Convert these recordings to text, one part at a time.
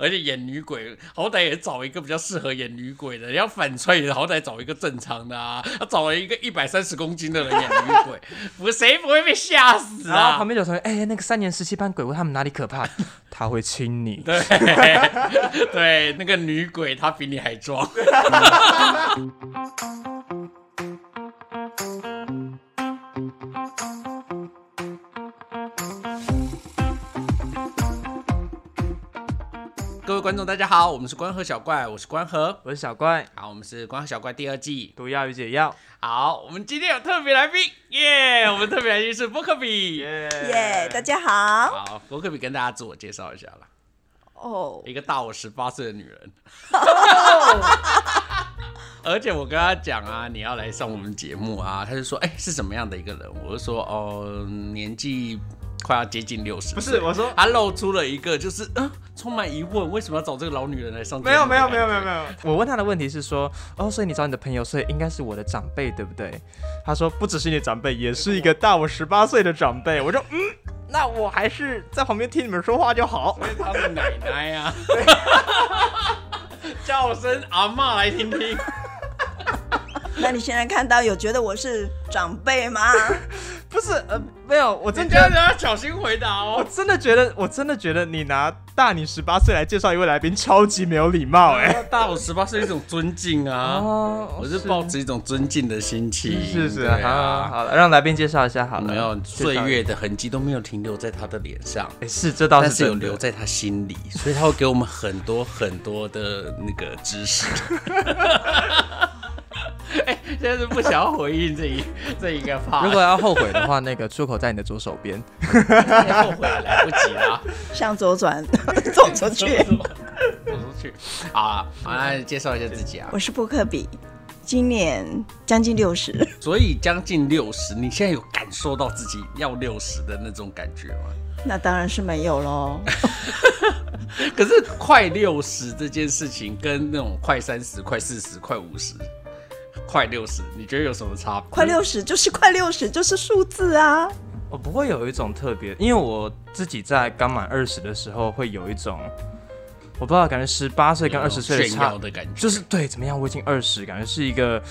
而且演女鬼，好歹也找一个比较适合演女鬼的，要反串也好歹找一个正常的啊。他找了一个一百三十公斤的人演女鬼，不谁不会被吓死啊？然后旁边有同学，哎、那个三年十七班鬼屋他们哪里可怕？他会亲你。对对，那个女鬼她比你还壮。位观众，大家好，我们是关河小怪，我是关河。我是小怪，好，我们是关河小怪第二季。毒药与解药。好，我们今天有特别来宾，耶、我们特别来宾是波克比。耶大家好。好，波克比跟大家自我介绍一下啦。哦，一个大我十八岁的女人。而且我跟他讲啊，你要来上我们节目啊，他就说，哎、是什么样的一个人？我就说，哦，年纪快要接近六十。不是我说他露出了一个就是，嗯、充满疑问，为什么要找这个老女人来上？没有没有没有没有没有，我问他的问题是说，哦，所以你找你的朋友，所以应该是我的长辈，对不对？他说不只是你的长辈，也是一个大我十八岁的长辈。我就嗯，那我还是在旁边听你们说话就好。因为她是奶奶啊。叫声阿妈来听听。那你现在看到有觉得我是长辈吗？不是呃，没有，我真觉得。要小心回答哦我哦。真的觉得，我真的觉得你拿大你十八岁来介绍一位来宾，超级没有礼貌哎、大我十八是一种尊敬啊。哦我是抱着一种尊敬的心情，是是，啊，好了，让来宾介绍一下好了。没有岁月的痕迹都没有停留在他的脸上，哎、是这倒但是有留在他心里，所以他会给我们很多很多的那个知识。哎、现在是不想要回应这一这一个 part，如果要后悔的话，那个出口在你的左手边。后悔也来不及了，向左转，走出去。走出去。好啊，好，来介绍一下自己啊。我是布克比，今年将近六十。所以将近六十，你现在有感受到自己要六十的那种感觉吗？那当然是没有喽。可是快六十这件事情，跟那种快三十、快四十、快五十、快六十，你觉得有什么差别？快六十就是快六十，就是数字啊。我不会有一种特别，因为我自己在刚满二十的时候，会有一种我不知道，感觉十八岁跟二十岁的炫差，的感觉，就是对怎么样？我已经二十，感觉是一个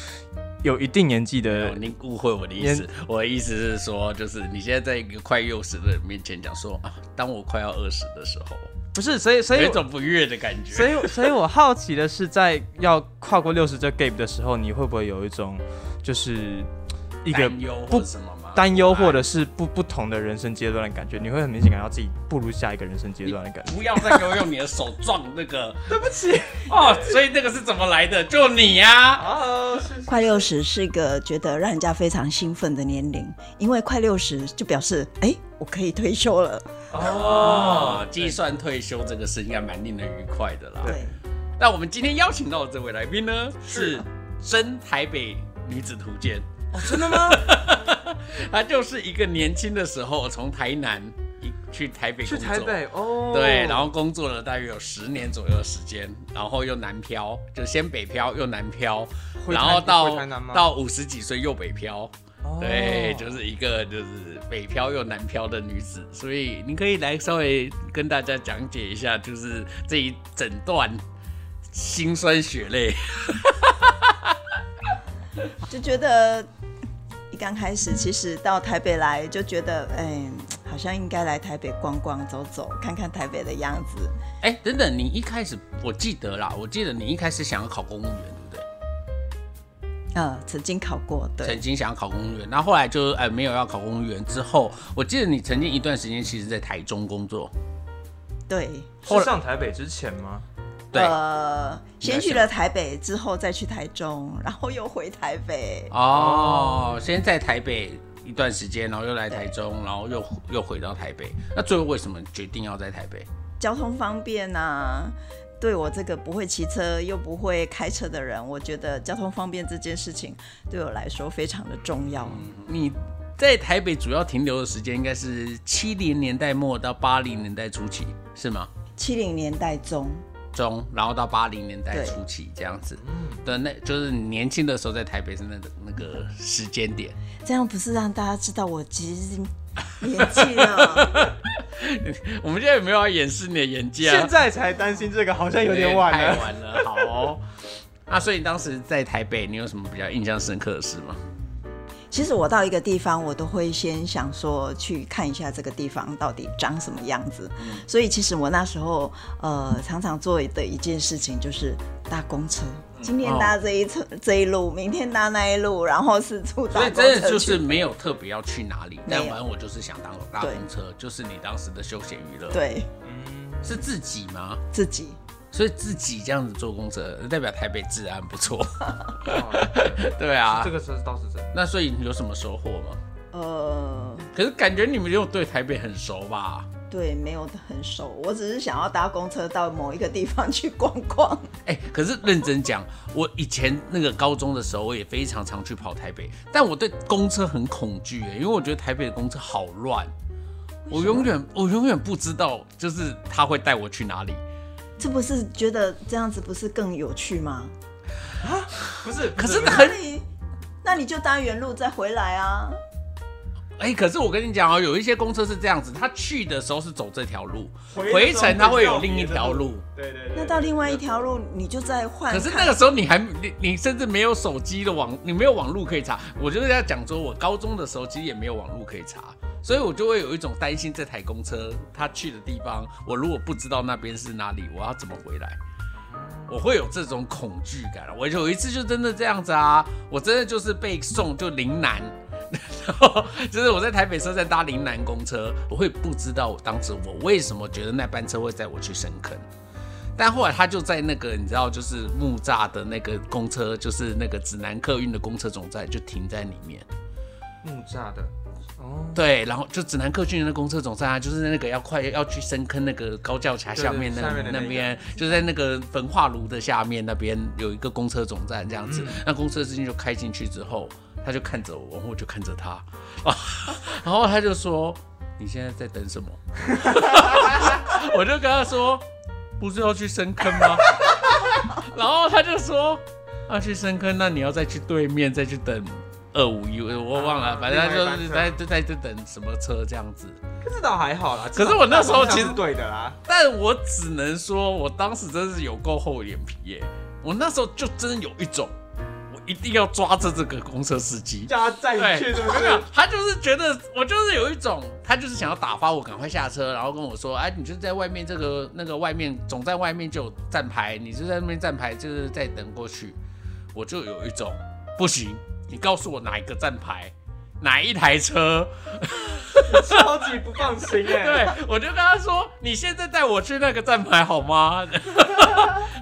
有一定年纪的哦，您误会我的意思。我的意思是说，就是你现在在一个快六十的人面前讲说啊，当我快要二十的时候，不是，所以所以有一种不悦的感觉。所以所以我好奇的是，在要跨过六十这 gap 的时候，你会不会有一种就是一个担忧不或者什么吗？担忧，或者是不不同的人生阶段的感觉？你会很明显感到自己步入下一个人生阶段的感觉。不要再给我用你的手撞那个，对不起哦。所以那个是怎么来的？就你呀、哦，是快六十是一个觉得让人家非常兴奋的年龄，因为快六十就表示，哎、我可以退休了。哦，计算退休这个事应该蛮令人愉快的啦。对，那我们今天邀请到的这位来宾呢，是真台北女子图鉴。哦，真的吗？她就是一个年轻的时候从台南一去台北去工作，台北哦，对，然后工作了大约有十年左右的时间，然后又南漂，就先北漂又南漂，然后到到五十几岁又北漂。哦对，就是一个就是北漂又南漂的女子，所以你可以来稍微跟大家讲解一下，就是这一整段心酸血泪。就觉得一刚开始，其实到台北来就觉得，哎、好像应该来台北逛逛、走走，看看台北的样子。哎、等等，你一开始我记得啦，我记得你一开始想要考公务员？呃，曾经考过，对曾，经想要考公务员，然后后来就哎没有要考公务员之后，我记得你曾经一段时间其实在台中工作，对。是上台北之前吗？对。呃，先去了台北，之后再去台中，然后又回台北。哦，先在台北一段时间，然后又来台中，然后又又回到台北。那最后为什么决定要在台北？交通方便啊，对我这个不会骑车又不会开车的人，我觉得交通方便这件事情对我来说非常的重要。你在台北主要停留的时间应该是七零年代末到八零年代初期，是吗？七零年代中，中，然后到八零年代初期这样子。的那就是你年轻的时候在台北是那个那个时间点。这样不是让大家知道我其实年纪了？我们现在有没有要掩饰你的眼界啊？现在才担心这个，好像有点晚太了。晚了。好哦，那所以你当时在台北，你有什么比较印象深刻的事吗？其实我到一个地方，我都会先想说去看一下这个地方到底长什么样子。所以其实我那时候呃常常做的一件事情就是搭公车，今天搭这一车、这一路，明天搭那一路，然后四处搭所以真的就是去没有特别要去哪里，但反正我就是想当大公车，就是你当时的休闲娱乐。，对是自己吗？自己。所以自己这样子坐公车，代表台北治安不错。哦 对啊这，个是倒是真的。那所以你有什么收获吗？呃，可是感觉你们又对台北很熟吧？对，没有很熟，我只是想要搭公车到某一个地方去逛逛。哎、可是认真讲，我以前那个高中的时候，我也非常常去跑台北，但我对公车很恐惧，哎，因为我觉得台北的公车好乱，我永远我永远不知道，就是他会带我去哪里。这不是觉得这样子不是更有趣吗？啊不是，可是不那很你那你就搭原路再回来啊。哎、可是我跟你讲哦，有一些公车是这样子，他去的时候是走这条路，回回程他会有另一条路。对对对。那到另外一条路，你就再换。可是那个时候你还你你甚至没有手机的网，你没有网路可以查。我就是要讲说，我高中的时候其实也没有网路可以查，所以我就会有一种担心这台公车它去的地方，我如果不知道那边是哪里，我要怎么回来？我会有这种恐惧感。我有一次就真的这样子啊，我真的就是被送就林南。然 后就是我在台北车站搭林南公车，我会不知道当时我为什么觉得那班车会载我去深坑，但后来他就在那个你知道，就是木栅的那个公车，就是那个指南客运的公车总站，就停在里面。木栅的。哦。对，然后就指南客运的那公车总站啊，就是那个要快要去深坑那个高架桥下面那那边，就是在那个焚化炉的下面那边有一个公车总站这样子。那公车司机就开进去之后，他就看着我，然后我就看着他啊，然后他就说：“你现在在等什么？” 我就跟他说：“不是要去深坑吗？” 然后他就说：“要去深坑，那你要再去对面再去等。”二五一，我忘了，啊反正他就是在在在等什么车这样子。可是倒还好啦。可是我那时候其实对的啦。但我只能说，我当时真是有够厚脸皮耶！我那时候就真的有一种，我一定要抓着这个公车司机。叫他载你去，是不没有是？，他就是觉得我就是有一种，他就是想要打发我赶快下车，然后跟我说，哎，你就在外面这个那个外面总在外面就有站牌，你就在那边站牌，就是在等过去。我就有一种不行，你告诉我哪一个站牌，哪一台车，超级不放心哎。对，我就跟他说：“你现在带我去那个站牌好吗？”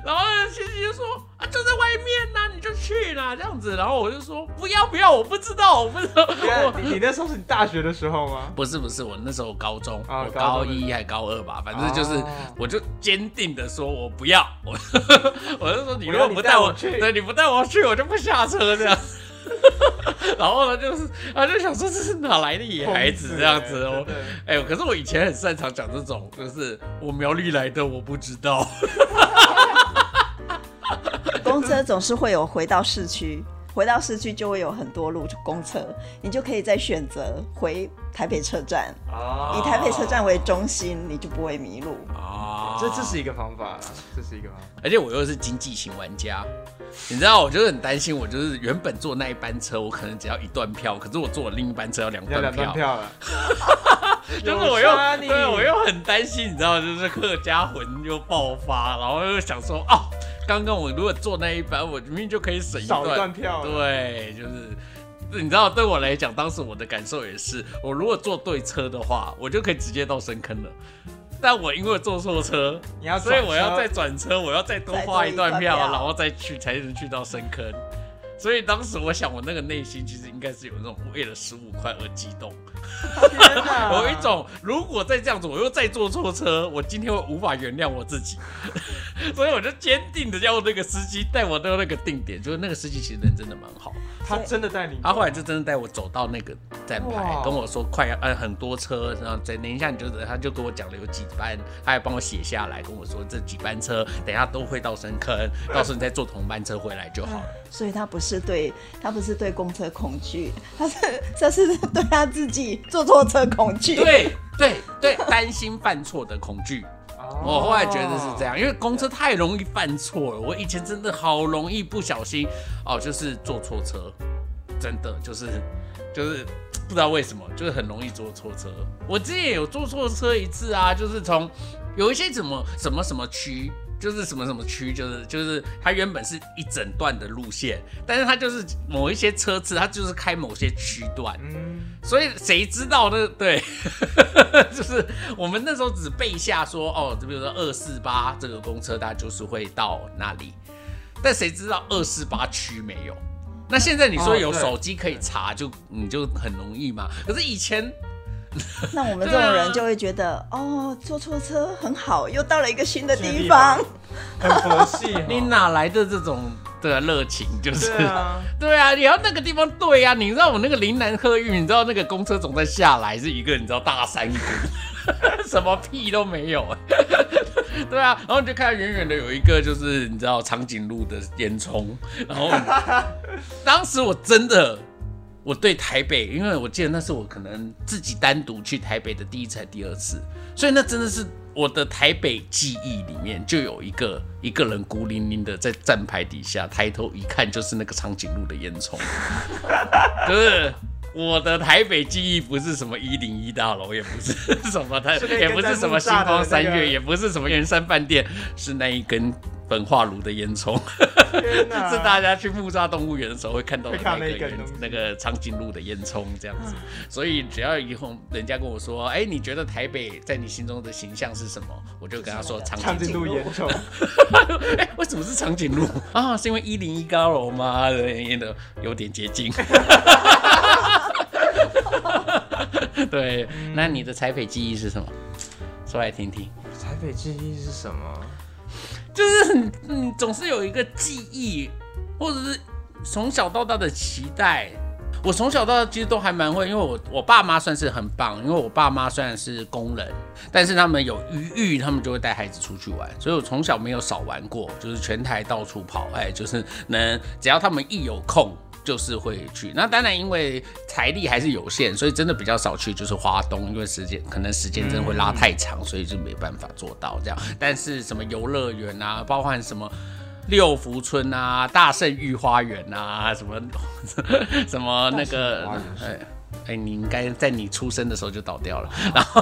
然后欣欣就说：“啊，就在外面呐、你就去啦，这样子。”然后我就说：“不要不要，我不知道，我不知道。你你那时候是你大学的时候吗？不是不是，我那时候高中，啊我高一还高二吧，反正就是，哦我就坚定的说我不要，我 我就说你如果不带我去对，你不带我去，我就不下车这样。然后呢，就是他就想说这是哪来的野孩子这样子 哦哎、可是我以前很擅长讲这种，就是我苗栗来的，我不知道。公车总是会有回到市区，回到市区就会有很多路公车，你就可以再选择回台北车站，啊以台北车站为中心，你就不会迷路。啊这这是一个方法，这是一个方法。而且我又是经济型玩家，你知道，我就是很担心，我就是原本坐那一班车，我可能只要一段票，可是我坐了另一班车要两要段票，票了，就是我又对我又很担心，你知道，就是客家魂又爆发，然后又想说，哦，刚刚我如果坐那一班，我明明就可以省一段票。对，就是你知道，对我来讲，当时我的感受也是，我如果坐对车的话，我就可以直接到深坑了。但我因为坐错车，你要所以我要再转车，我要再多花一段票，一段票然后再去才能去到深坑。所以当时我想，我那个内心其实应该是有那种为了十五块而激动，天哪有一种如果再这样子，我又再坐错车，我今天会无法原谅我自己。所以我就坚定的要那个司机带我到那个定点，就是那个司机其实人真的蛮好。他真的带你，他后来就真的带我走到那个站牌，跟我说快要呃很多车，然后等等一下你就他就跟我讲了有几班，他还帮我写下来，跟我说这几班车等一下都会到深坑，到时候你再坐同班车回来就好了。所以他不是对他不是对公车恐惧，他是这是对他自己惧，坐错车恐惧。对对对，担心犯错的恐惧。哦我后来觉得是这样，因为公车太容易犯错了。我以前真的好容易不小心哦，就是坐错车，真的就是就是不知道为什么，就是很容易坐错车。我之前也有坐错车一次啊，就是从有一些什么什么什么区。就是什么什么区，就是就是它原本是一整段的路线，但是它就是某一些车次，它就是开某些区段，嗯，所以谁知道呢？对，就是我们那时候只背下说，哦，就比如说二四八这个公车，它就是会到那里，但谁知道二四八区没有？那现在你说有手机可以查，就你就很容易嘛。可是以前 那我们这种人就会觉得，哦，坐错车很好，又到了一个新的地地方方。很佛系哦。你哪来的这种的热情？就是对啊，对啊，你要那个地方对啊，你知道我那个林南客运，你知道那个公车总在下来是一个你知道大山谷，什么屁都没有。对啊，然后你就看到远远的有一个就是你知道长颈鹿的烟囱，然后当时我真的我对台北，因为我记得那是我可能自己单独去台北的第一次还第二次，所以那真的是我的台北记忆里面就有一个一个人孤零零的在站牌底下，抬头一看就是那个长颈鹿的烟囱，就是。我的台北记忆不是什么一零一大楼，也不是什么台，也不是什么星光三月，也不是什么圆山饭店，是那一根焚化炉的烟囱。天哪！是大家去木栅动物园的时候会看到的那个那个长颈鹿的烟囱这样子，所以只要以后人家跟我说，哎、你觉得台北在你心中的形象是什么？我就跟他说长长颈鹿。烟囱，哎、为什么是长颈鹿啊？是因为一零一高楼吗？演的有点接近。对，那你的台北记忆是什么？说来听听。台北记忆是什么？就是很嗯，总是有一个记忆，或者是从小到大的期待。我从小到大其实都还蛮会，因为我我爸妈算是很棒，因为我爸妈虽然是工人，但是他们有余裕，他们就会带孩子出去玩，所以我从小没有少玩过，就是全台到处跑，哎，就是能只要他们一有空。就是会去，那当然因为财力还是有限，所以真的比较少去，就是花东，因为时间可能时间真的会拉太长，所以就没办法做到这样。但是什么游乐园啊，包含什么六福村啊、大圣御花园啊，什么 什么那个哎。哎，你应该在你出生的时候就倒掉了，然后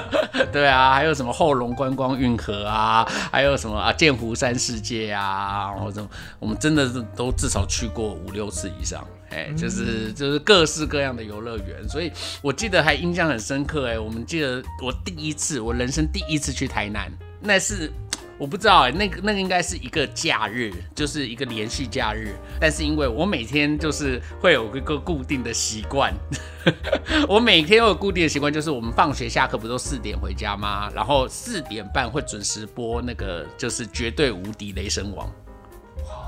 对啊，还有什么后龙观光运河啊，还有什么啊剑湖山世界啊，然后什么，我们真的是都至少去过五六次以上，哎，就是就是各式各样的游乐园，所以我记得还印象很深刻，哎，我们记得我第一次，我人生第一次去台南，那是。我不知道哎、那个那个应该是一个假日，就是一个连续假日。但是因为我每天就是会有一个固定的习惯，我每天有固定的习惯，就是我们放学下课不都四点回家吗？然后四点半会准时播那个就是绝对无敌雷神王，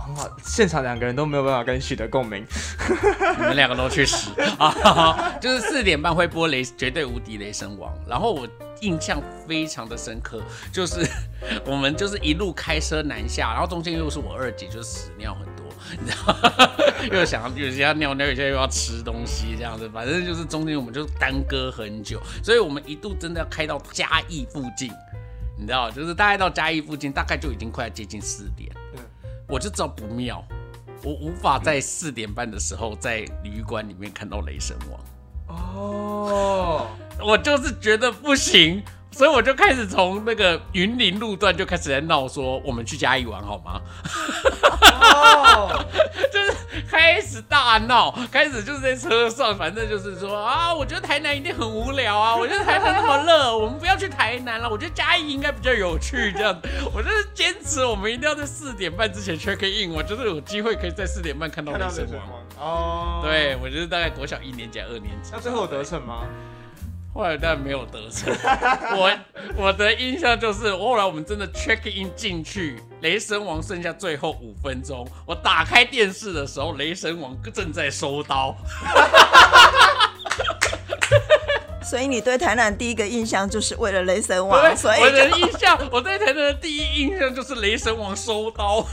很好，现场两个人都没有办法跟你取得共鸣。你们两个都去死啊！就是四点半会播雷绝对无敌雷神王，然后我印象非常的深刻，就是 我们就是一路开车南下，然后中间又是我二姐，就是屎尿很多，你知道，又想有些要尿尿，有些又要吃东西这样子，反正就是中间我们就耽搁很久，所以我们一度真的要开到嘉义附近，你知道，就是大概到嘉义附近，大概就已经快要接近四点，对。我就知道不妙。我无法在四点半的时候在旅馆里面看到雷神王，哦，我就是觉得不行，所以我就开始从那个云林路段就开始在闹说，我们去嘉义玩好吗？哦，就是开始大闹，开始就是在车上，反正就是说啊，我觉得台南一定很无聊啊，我觉得台南那么热，我们不要去台南了，我觉得嘉义应该比较有趣，这样，我就是坚持我们一定要在四点半之前 check in，我觉得有机会可以在四点半看到看到雷神王。雷神王哦，对，，我就是大概国小一年级、二年级。那最后得逞吗？后来但没有得逞。我我的印象就是，后来我们真的 check in 进去，雷神王剩下最后五分钟，我打开电视的时候，雷神王正在收刀。所以你对台南第一个印象就是为了雷神王，所以我的印象，我对台南的第一印象就是雷神王收刀。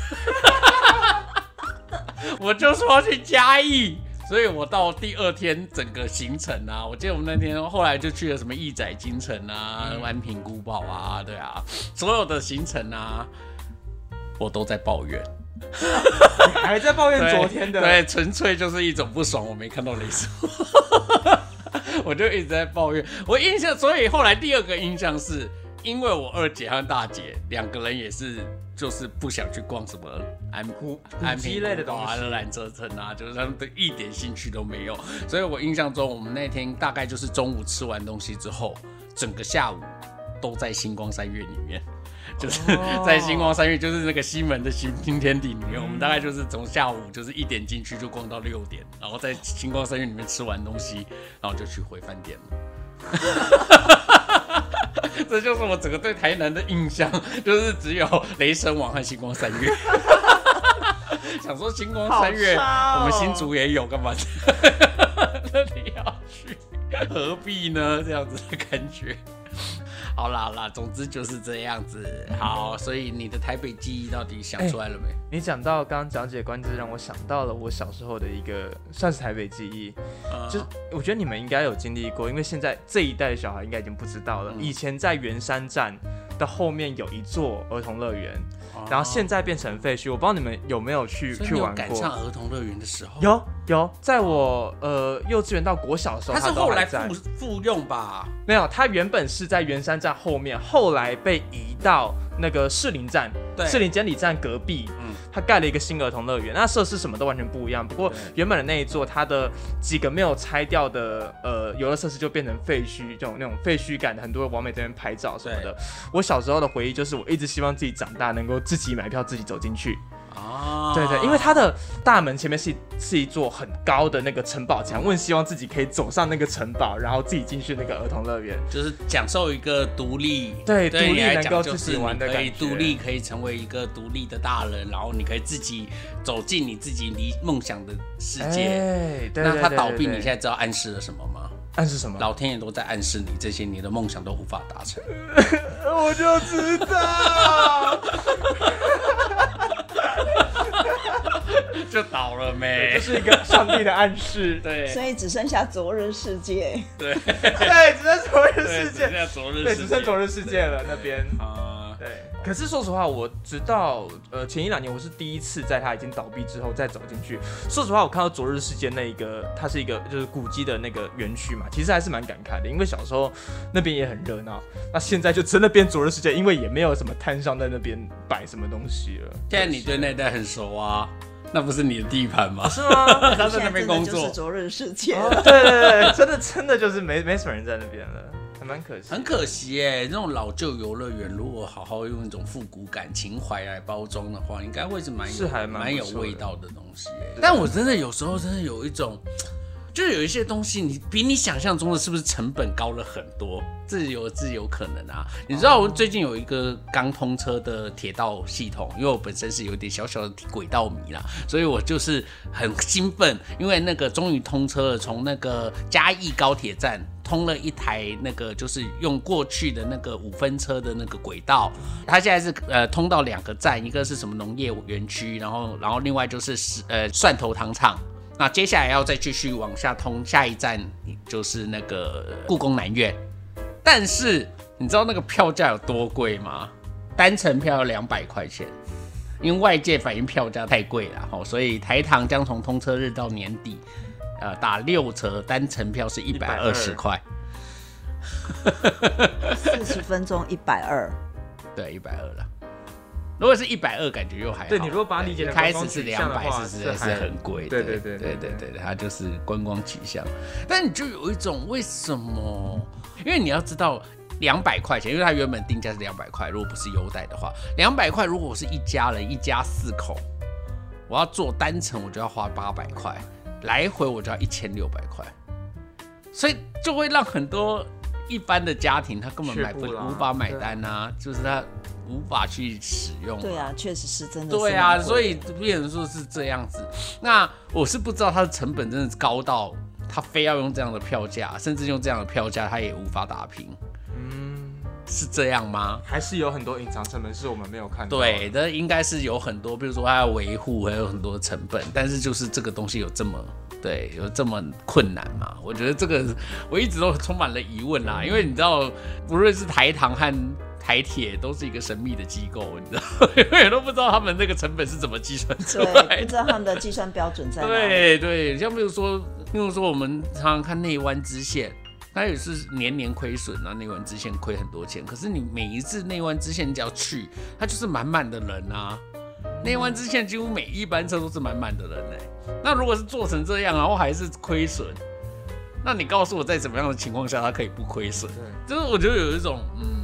我就说要去嘉义，所以我到第二天整个行程啊，我记得我们那天后来就去了什么义载金城啊、安平古堡啊，对啊，所有的行程啊，我都在抱怨。你 还在抱怨昨天的？对，纯粹就是一种不爽，我没看到雷索，我就一直在抱怨。我印象，所以后来第二个印象是，因为我二姐和大姐两个人也是，就是不想去逛什么安古安平类的东西缆车城啊，就是他们的一点兴趣都没有。所以我印象中，我们那天大概就是中午吃完东西之后，整个下午都在星光三月里面。就是哦在星光三月，就是那个西门的新新天地里面，我们大概就是从下午就是一点进去就逛到六点，然后在星光三月里面吃完东西，然后就去回饭店了。这就是我整个对台南的印象，就是只有雷神王和星光三月。想说星光三月，哦我们新竹也有，干嘛？那你要去，何必呢？这样子的感觉。好啦好啦，总之就是这样子。好，所以你的台北记忆到底想出来了没？你讲到刚刚讲解关之，让我想到了我小时候的一个算是台北记忆，呃就是我觉得你们应该有经历过，因为现在这一代的小孩应该已经不知道了。嗯以前在圆山站的后面有一座儿童乐园，哦然后现在变成废墟，我不知道你们有没有去去玩过。赶上儿童乐园的时候，有有，在我呃幼稚园到国小的时候，它是后来复复用吧？没有，它原本是在圆山站后面，后来被移到那个士林站，士林监理站隔壁，嗯它盖了一个新儿童乐园，那设施什么都完全不一样。不过原本的那一座，它的几个没有拆掉的呃游乐设施就变成废墟，这种那种废墟感的，很多人往美这边拍照什么的。我小时候的回忆就是，我一直希望自己长大能够自己买票自己走进去。啊，对对，因为它的大门前面是是一座很高的那个城堡墙，问希望自己可以走上那个城堡，然后自己进去那个儿童乐园。就是享受一个独立，对独立来能够讲就是自己玩的你可以独立，可以成为一个独立的大人，然后你可以自己走进你自己离梦想的世界。哎，对那对对它倒闭，你现在知道暗示了什么吗？暗示什么？老天爷都在暗示你，这些你的梦想都无法达成。我就知道。就倒了没这没？是一个上帝的暗示。对所以只剩下昨日世界。对 对，只剩昨日，世界，只剩昨日对，世界只剩昨日世界了那边。啊，对，可是说实话，我直到呃前一两年，我是第一次在它已经倒闭之后再走进去。说实话，我看到昨日世界那一个，它是一个就是古迹的那个园区嘛，其实还是蛮感慨的，因为小时候那边也很热闹，那现在就真的变昨日世界，因为也没有什么摊商在那边摆什么东西了。现在你对那带很熟啊，那不是你的地盘吗？是吗？他在那边工作就是，昨日世界哦。对对对，真的真的就是没没什么人在那边了，还蛮可惜。很可惜耶。那种老旧游乐园，如果好好用一种复古感、情怀来包装的话，应该会是蛮有是还蛮蛮有味道的东西耶。但我真的有时候真的有一种。就是有一些东西，你比你想象中的是不是成本高了很多？这有这有可能啊！你知道我最近有一个刚通车的铁道系统，因为我本身是有点小小的轨道迷啦，所以我就是很兴奋，因为那个终于通车了，从那个嘉义高铁站通了一台那个就是用过去的那个五分车的那个轨道，它现在是呃通到两个站，一个是什么农业园区，然后然后另外就是是呃蒜头糖厂。那接下来要再继续往下通，下一站就是那个故宫南院。但是你知道那个票价有多贵吗？单程票要两百块钱，因为外界反映票价太贵了，吼，所以台糖将从通车日到年底，打六折单程票是一百二。十块四十分钟一百二。对一百二了如果是一百二感觉又还好。对你如果把理解成开始是两百是十是很贵对对对对对对它就是观光取向。但你就有一种为什么因为你要知道两百块钱因为它原本定价是两百块如果不是优待的话两百块如果我是一家人一家四口我要做单程我就要花八百块来回我就要一千六百块，所以就会让很多一般的家庭他根本买不无法买单啊，就是他无法去使用、对啊，确实是真的是对啊，所以变成说是这样子。那我是不知道它的成本真的是高到他非要用这样的票价，甚至用这样的票价他也无法打平，嗯，是这样吗？还是有很多隐藏成本是我们没有看到的。对，那应该是有很多，比如说它要维护，还有很多成本，但是就是这个东西有这么对，有这么困难嘛？我觉得这个我一直都充满了疑问啦，因为你知道，不论是台糖和台铁都是一个神秘的机构，你知道，永远都不知道他们那个成本是怎么计算出，来的。不知道他们的计算标准在哪里。对对，像比如说，比如说我们常常看内湾支线，它也是年年亏损啊，内湾支线亏很多钱。可是你每一次内湾支线你只要去，它就是满满的人啊。内湾支线几乎每一班车都是满满的人哎、那如果是做成这样，然后还是亏损，那你告诉我，在怎么样的情况下它可以不亏损？就是我觉得有一种嗯。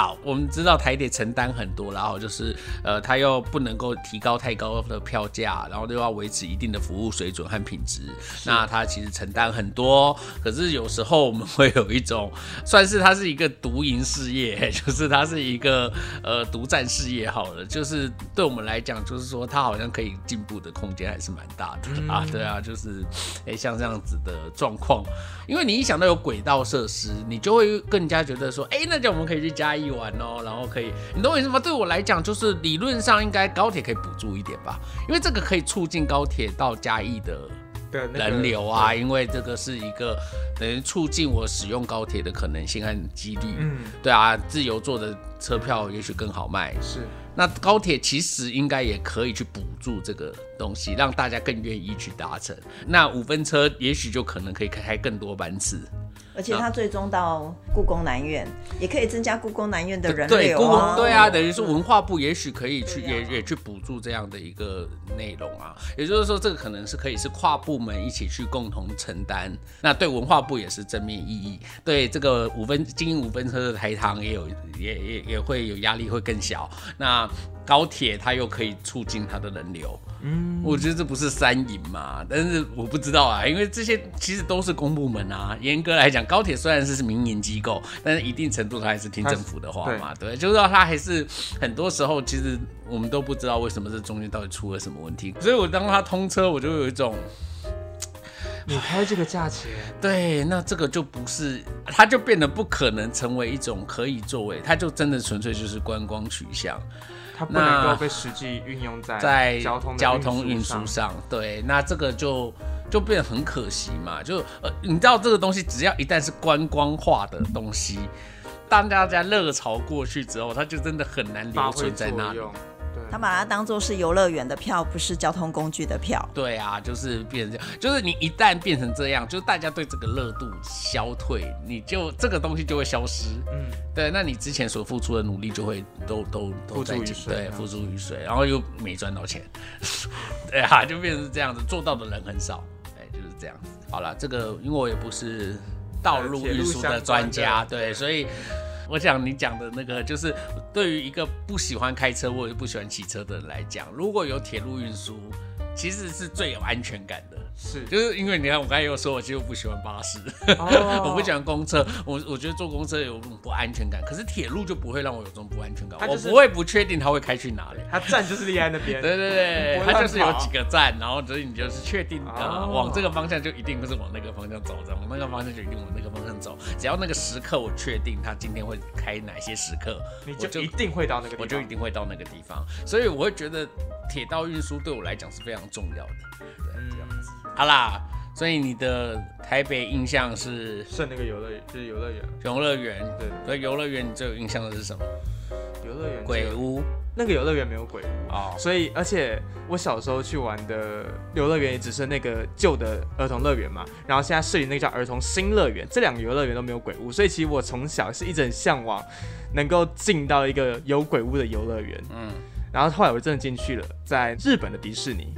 好，我们知道台铁承担很多，然后就是呃，它又不能够提高太高的票价，然后又要维持一定的服务水准和品质，那它其实承担很多。可是有时候我们会有一种，算是它是一个独营事业，就是它是一个呃独占事业好了，就是对我们来讲，就是说它好像可以进步的空间还是蛮大的、啊，对啊，就是哎、像这样子的状况，因为你一想到有轨道设施，你就会更加觉得说，哎、那这样我们可以去嘉义玩哦，然后可以，你懂我意思吗？对我来讲，就是理论上应该高铁可以补助一点吧，因为这个可以促进高铁到嘉义的的那个人流啊，因为这个是一个等于促进我使用高铁的可能性和几率。嗯，对啊，自由坐的车票也许更好卖。是那高铁其实应该也可以去补助这个东西，让大家更愿意去搭乘。那五分车也许就可能可以开更多班次。而且它最终到故宫南院，也可以增加故宫南院的人对，流故宫。对啊，等于是文化部也许可以去啊也也去补助这样的一个内容啊，也就是说，这个可能是可以是跨部门一起去共同承担。那对文化部也是正面意义，对这个五分经营五分车的台糖也有也也也会有压力会更小。那高铁它又可以促进它的人流，嗯，我觉得这不是三赢嘛，但是我不知道啊，因为这些其实都是公部门啊。严格来讲，高铁虽然是民营机构，但是一定程度它还是听政府的话嘛，对，就是说它还是很多时候其实我们都不知道为什么这中间到底出了什么问题，所以我当它通车，我就有一种你开这个价钱，对，那这个就不是，它就变得不可能成为一种可以作为，它就真的纯粹就是观光取向。它不能够被实际运用在在交通交通运输。上，对，那这个就就变得很可惜嘛。就呃，你知道这个东西，只要一旦是观光化的东西，当大家热潮过去之后，它就真的很难留存在那里。他把它当做是游乐园的票，不是交通工具的票。对啊，就是变成这样，就是你一旦变成这样，就是大家对这个热度消退，你就这个东西就会消失。嗯，对，那你之前所付出的努力就会都都都付诸在减对，于水这样付诸于水，然后又没赚到钱，对啊，就变成这样子，做到的人很少，哎，就是这样子。好了，这个因为我也不是道路运输的专家，对，所以。我想你讲的那个，就是对于一个不喜欢开车或者不喜欢骑车的人来讲，如果有铁路运输，其实是最有安全感的。是就是因为你看，我刚才又说，我其实不喜欢巴士，哦 我不喜欢公车，我我觉得坐公车有种不安全感，可是铁路就不会让我有这种不安全感，就是我不会不确定它会开去哪里。它站就是立在那边，对对对，它就是有几个站，然后所以你就是确定呃哦往这个方向就一定不是往那个方向走，这样往那个方向就一定往那个方向走。只要那个时刻我确定它今天会开哪些时刻，我你就一定会到那个地方，我就一定会到那个地方。所以我会觉得铁道运输对我来讲是非常重要的。对，这样子。好啦，所以你的台北印象是剩那个游乐园，就是游乐园，游乐园。对，所以游乐园你最有印象的是什么？游乐园鬼屋那个游乐园没有鬼屋。哦，所以，而且我小时候去玩的游乐园也只是那个旧的儿童乐园嘛，然后现在设立那个叫儿童新乐园，这两个游乐园都没有鬼屋，所以其实我从小是一直很向往能够进到一个有鬼屋的游乐园。嗯然后后来我真的进去了，在日本的迪士尼。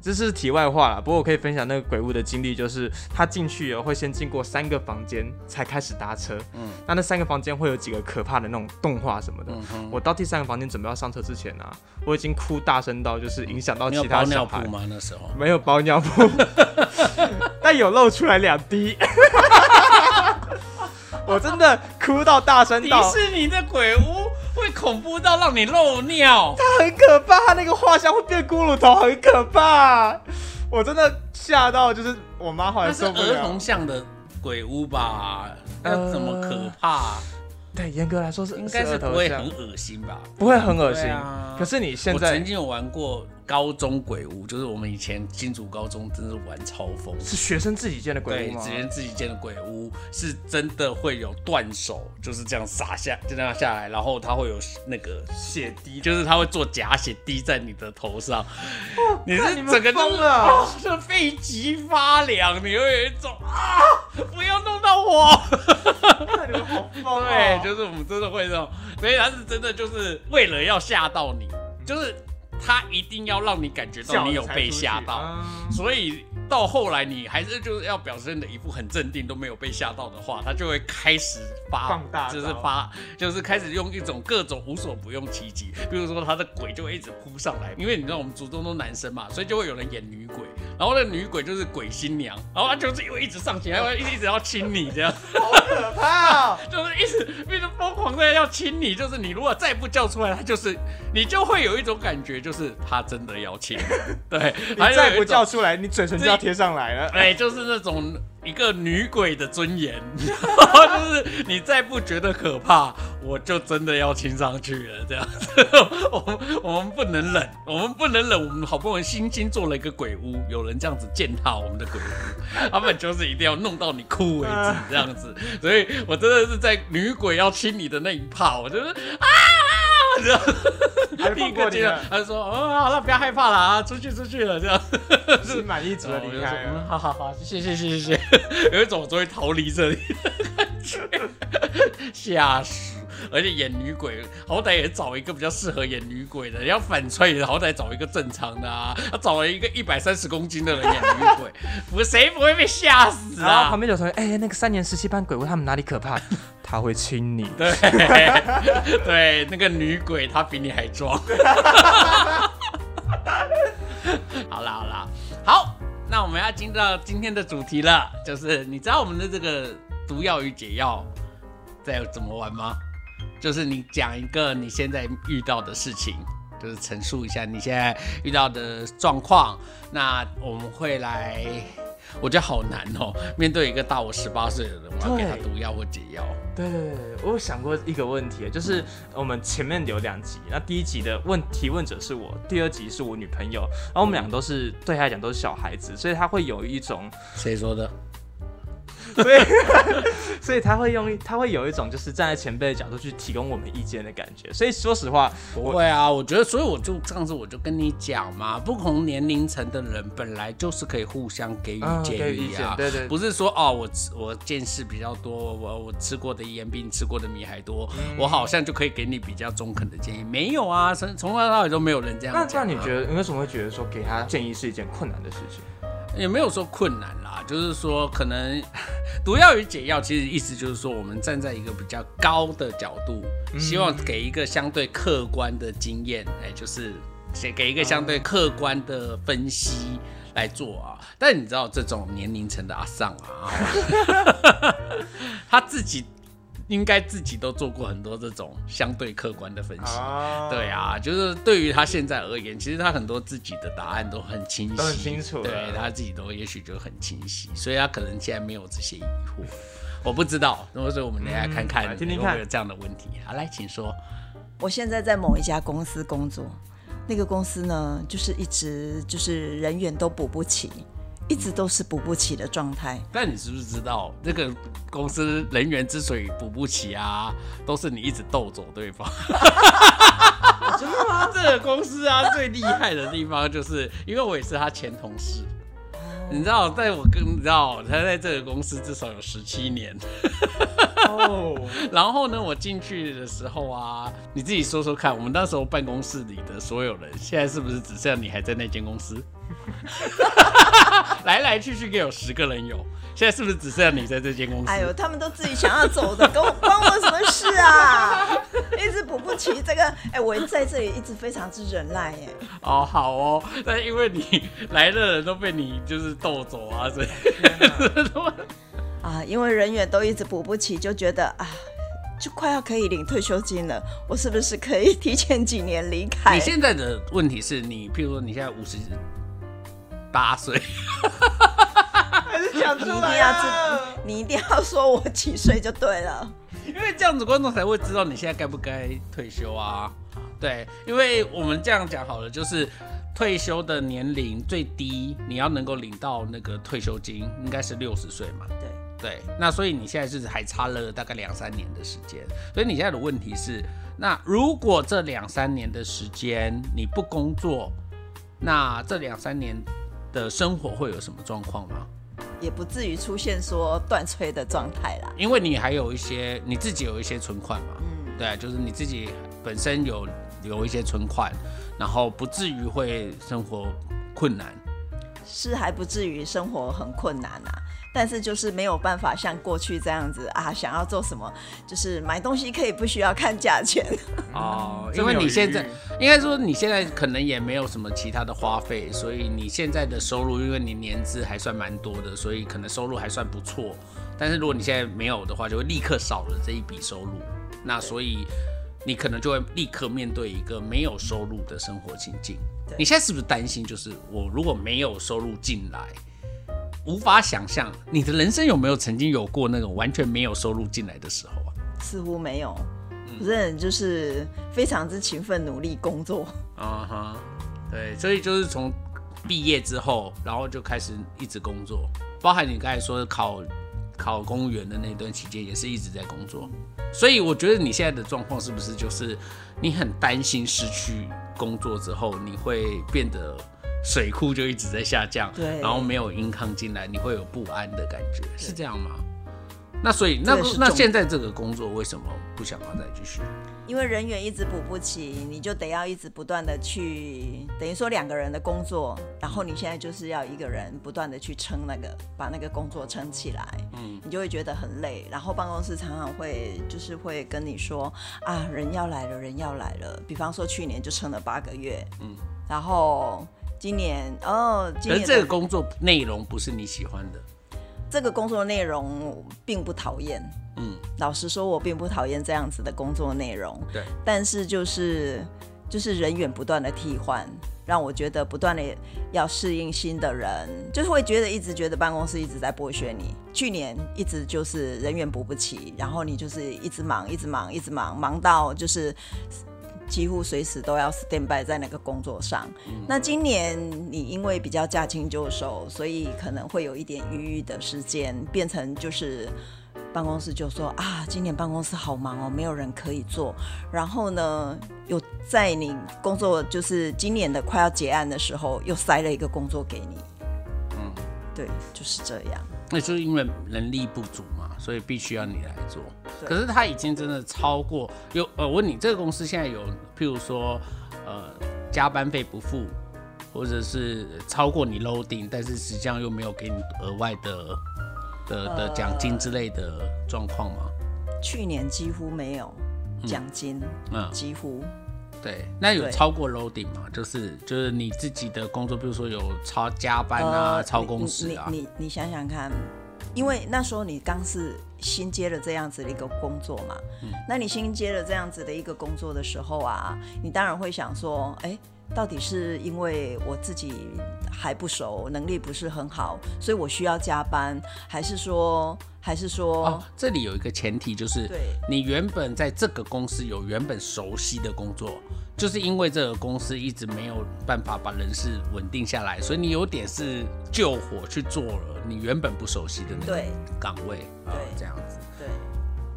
这是题外话啦。不过我可以分享那个鬼屋的经历，就是他进去以后会先经过三个房间才开始搭车。嗯嗯，那那三个房间会有几个可怕的那种动画什么的。嗯哼，我到第三个房间准备要上车之前啊，我已经哭大声到就是影响到其他包尿小孩布。吗？那时候没有包尿布，但有露出来两滴。我真的哭到大声迪，士尼的鬼屋会恐怖到让你漏尿。很可怕，他那个画像会变骷髅头，很可怕。我真的吓到，就是我妈后来那是受不儿童了。像的鬼屋吧？那呃怎么可怕？对，严格来说是应该是不会很恶心吧？不会很恶心。啊可是你现在我曾经有玩过高中鬼屋，就是我们以前新竹高中真是玩超疯。是学生自己建的鬼，屋吗？只人自己建的鬼屋是真的会有断手，就是这样撒下，就这样下来，然后它会有那个血滴，就是它会做假血滴在你的头上，你是整个就是疯了啊是背脊发凉，你会有一种啊，不要弄到我。看你们好疯哦对，就是我们真的会这种，所以他是真的就是为了要吓到你，就是他一定要让你感觉到你有被吓到，嗯所以到后来你还是就是要表现的一副很镇定，都没有被吓到的话，他就会开始发放大就是发，就是开始用一种各种无所不用其极，比如说他的鬼就会一直扑上来，因为你知道我们族中都男生嘛，所以就会有人演女鬼，然后那女鬼就是鬼新娘，然后她就是因为一直上前，还会一直要亲你这样。好可怕哦！就是一直一直疯狂的要亲你，就是你如果再不叫出来，她就是你就会有一种感觉，就是她真的要亲你，对，你再不叫出来，你嘴唇就要贴上来了。哎，就是那种一个女鬼的尊严，就是你再不觉得可怕，我就真的要亲上去了，这样子。我们我们不能忍，我们不能忍，我们好不容易精心做了一个鬼屋，有人这样子践踏我们的鬼屋，他们就是一定要弄到你哭为止，这样子。所以我真的是在女鬼要亲你的那一趴，我就是啊。这样，还第一个接着放过你了，他就说：“哦，好了，不要害怕了啊，出去出去了。”这样，心满意足的离开 好好好，谢谢谢谢谢谢，有一种我终于逃离这里的感觉，吓死！而且演女鬼，好歹也找一个比较适合演女鬼的，要反串也好歹找一个正常的啊。他找了一个一百三十公斤的人演女鬼，不谁不会被吓死啊然后旁？边有同学，哎、那个三年十七班鬼屋他们哪里可怕？他会亲你。对对，那个女鬼她比你还壮。好啦好啦，好，那我们要进到今天的主题了，就是你知道我们的这个毒药与解药在怎么玩吗？就是你讲一个你现在遇到的事情，就是陈述一下你现在遇到的状况，那我们会来。我觉得好难哦，面对一个大我十八岁的人，我要给他毒药或解药。对对对，我有想过一个问题，就是我们前面有两集，那第一集的问提问者是我，第二集是我女朋友，然后我们俩都是对他来讲都是小孩子，所以他会有一种，谁说的？所以 所以他会用，他会有一种就是站在前辈的角度去提供我们意见的感觉。所以说实话，不会啊，我觉得，所以我就上次我就跟你讲嘛，不同年龄层的人本来就是可以互相给予嗯建议啊，见对对不是说哦，我吃我见识比较多，我我吃过的盐比你吃过的米还多，嗯我好像就可以给你比较中肯的建议，没有啊，从从头到尾都没有人这样那讲、啊。那你觉得你为什么会觉得说给他建议是一件困难的事情？也没有说困难啦，就是说可能毒药与解药，其实意思就是说，我们站在一个比较高的角度，希望给一个相对客观的经验，哎，就是给给一个相对客观的分析来做啊。但你知道这种年龄层的阿尚啊，他自己应该自己都做过很多这种相对客观的分析。啊对，啊，就是对于他现在而言，其实他很多自己的答案都很清晰，都很清楚了对他自己都也许就很清晰，所以他可能现在没有这些疑惑。我不知道，那么所以我们等一下看看嗯来听听会不会看有这样的问题。好，来，请说。我现在在某一家公司工作，那个公司呢，就是一直就是人员都补不齐，一直都是补不起的状态。但你是不是知道，这个公司人员之所以补不起啊，都是你一直斗走对方。真的吗？这个公司啊，最厉害的地方就是，因为我也是他前同事。你知道，在我跟你知道，他在这个公司至少有十七年。哦，然后呢，我进去的时候啊，你自己说说看，我们那时候办公室里的所有人，现在是不是只剩下你还在那间公司？来来去去，给有十个人有，现在是不是只剩下你在这间公司？哎呦，他们都自己想要走的，跟我关我什么事啊？一直补不齐这个，哎，我在这里一直非常之忍耐，哎，哦，好哦，但因为你来的人都被你就是逗走啊，所以啊，因为人员都一直补不齐，就觉得啊，就快要可以领退休金了，我是不是可以提前几年离开你？现在的问题是你，譬如说你现在五十八岁，还是讲出你一定来要你一定要说我几岁就对了。因为这样子观众才会知道你现在该不该退休啊。对，因为我们这样讲好了，就是退休的年龄最低，你要能够领到那个退休金，应该是六十岁嘛？对，对，那所以你现在是还差了大概两三年的时间，所以你现在的问题是，那如果这两三年的时间你不工作，那这两三年的生活会有什么状况吗？也不至于出现说断炊的状态啦。因为你还有一些你自己有一些存款嘛，嗯，对啊，就是你自己本身有有一些存款，然后不至于会生活困难。是还不至于生活很困难啊，但是就是没有办法像过去这样子啊，想要做什么，就是买东西可以不需要看价钱。哦，因为你现在应该说你现在可能也没有什么其他的花费，所以你现在的收入，因为你年资还算蛮多的，所以可能收入还算不错。但是如果你现在没有的话，就会立刻少了这一笔收入，那所以你可能就会立刻面对一个没有收入的生活情境。你现在是不是担心，就是我如果没有收入进来？无法想象你的人生有没有曾经有过那种完全没有收入进来的时候啊？似乎没有，我这人就是非常之勤奋努力工作。啊哈，对，所以就是从毕业之后，然后就开始一直工作，包含你刚才说的考考公务员的那段期间，也是一直在工作。所以我觉得你现在的状况是不是就是你很担心失去工作之后，你会变得水库就一直在下降，对然后没有 income 进来，你会有不安的感觉，是这样吗？那所以那那现在这个工作为什么不想要再继续？因为人员一直补不齐，你就得要一直不断的去，等于说两个人的工作，然后你现在就是要一个人不断的去撑那个，把那个工作撑起来，嗯，你就会觉得很累。然后办公室常常会就是会跟你说啊，人要来了，人要来了。比方说去年就撑了八个月，嗯，然后今年哦，今可是年这个工作内容不是你喜欢的，这个工作内容并不讨厌，嗯，老实说，我并不讨厌这样子的工作内容。对，但是就是就是人员不断的替换，让我觉得不断的要适应新的人，就是会觉得一直觉得办公室一直在剥削你。去年一直就是人员补不齐，然后你就是一直忙，一直忙，一直忙，忙到就是。几乎随时都要 stand by 在那个工作上。那今年你因为比较驾轻就熟，所以可能会有一点余裕的时间，变成就是办公室就说啊，今年办公室好忙哦，没有人可以做。然后呢，又在你工作就是今年的快要结案的时候，又塞了一个工作给你。嗯，对，就是这样。那就是因为人力不足嘛，所以必须要你来做。可是他已经真的超过有呃，我问你，这个公司现在有譬如说呃加班费不付，或者是超过你 loading，但是实际上又没有给你额外的的的奖金之类的状况吗？去年几乎没有奖金，嗯，几乎对，那有超过 loading 吗？就是就是你自己的工作，比如说有超加班啊、超工时啊，你你你想想看，因为那时候你刚是新接了这样子的一个工作嘛，嗯。那你新接了这样子的一个工作的时候啊，你当然会想说，哎、到底是因为我自己还不熟，能力不是很好，所以我需要加班，还是说，还是说，哦，这里有一个前提就是，对。你原本在这个公司有原本熟悉的工作，就是因为这个公司一直没有办法把人事稳定下来，所以你有点是救火去做了你原本不熟悉的那个岗位啊对，这样子。对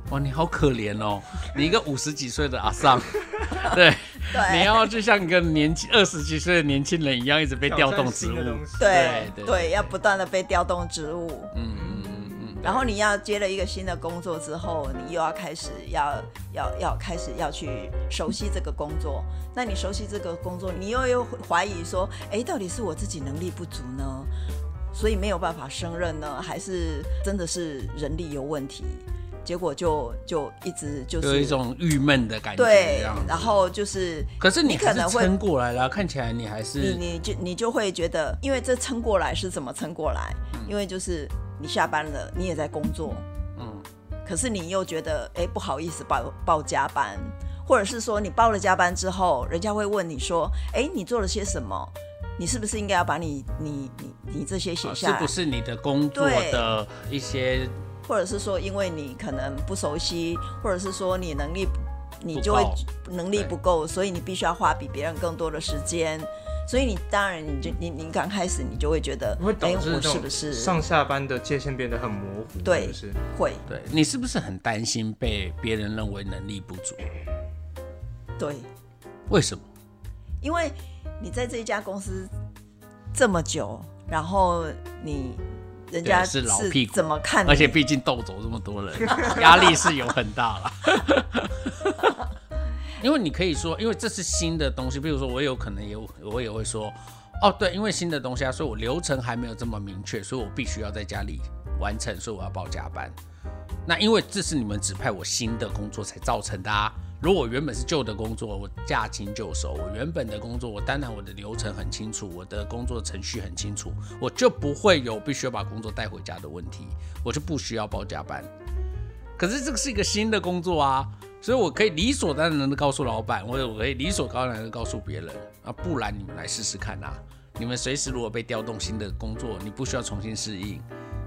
哇，你好可怜哦，你一个五十几岁的阿桑，对，对。你要就像一个年轻二十几岁的年轻人一样，一直被调动职务。对对对，要不断的被调动职务，嗯嗯嗯嗯，然后你要接了一个新的工作之后，你又要开始要要要开始要去熟悉这个工作。那你熟悉这个工作，你又又怀疑说，哎，到底是我自己能力不足呢，所以没有办法胜任呢，还是真的是人力有问题？结果就就一直就是有一种郁闷的感觉，对然后就是可是你可能会撑过来了，看起来你还是你你就你就会觉得，因为这撑过来是怎么撑过来？嗯因为就是你下班了，你也在工作，嗯可是你又觉得，哎、不好意思报报加班，或者是说你报了加班之后，人家会问你说，哎、你做了些什么？你是不是应该要把你你你你这些写啊下来？是不是你的工作的一些或者是说，因为你可能不熟悉，或者是说你能力你就会能力不够，所以你必须要花比别人更多的时间。所以你当然你就你你刚开始你就会觉得会，导哎，我是不是上下班的界限变得很模糊？对是是？会对你是不是很担心被别人认为能力不足？对，为什么？因为你在这一家公司这么久，然后你人家对是老屁股怎么看你？而且毕竟斗走这么多人，压力是有很大了。因为你可以说，因为这是新的东西，比如说我有可能也我也会说，哦对，因为新的东西啊，所以我流程还没有这么明确，所以我必须要在家里完成，所以我要报加班。那因为这是你们指派我新的工作才造成的啊。如果我原本是旧的工作，我驾轻就熟，我原本的工作我当然我的流程很清楚，我的工作程序很清楚，我就不会有必须要把工作带回家的问题，我就不需要报加班。可是这个是一个新的工作啊，所以我可以理所当然的告诉老板，或者我可以理所当然的告诉别人啊，不然你们来试试看啊。你们随时如果被调动新的工作，你不需要重新适应，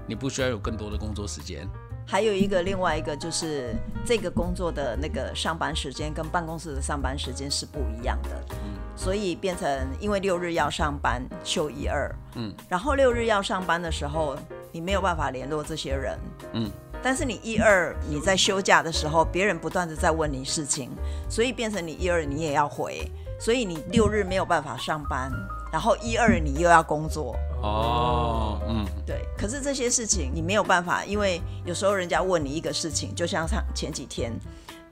你不需要有更多的工作时间。还有一个另外一个就是这个工作的那个上班时间跟办公室的上班时间是不一样的，嗯，所以变成因为六日要上班休一二，嗯，然后六日要上班的时候你没有办法联络这些人，嗯，但是你一二你在休假的时候，别人不断的在问你事情，所以变成你一二你也要回，所以你六日没有办法上班，然后一二你又要工作，哦，嗯，对，可是这些事情你没有办法，因为有时候人家问你一个事情，就像上前几天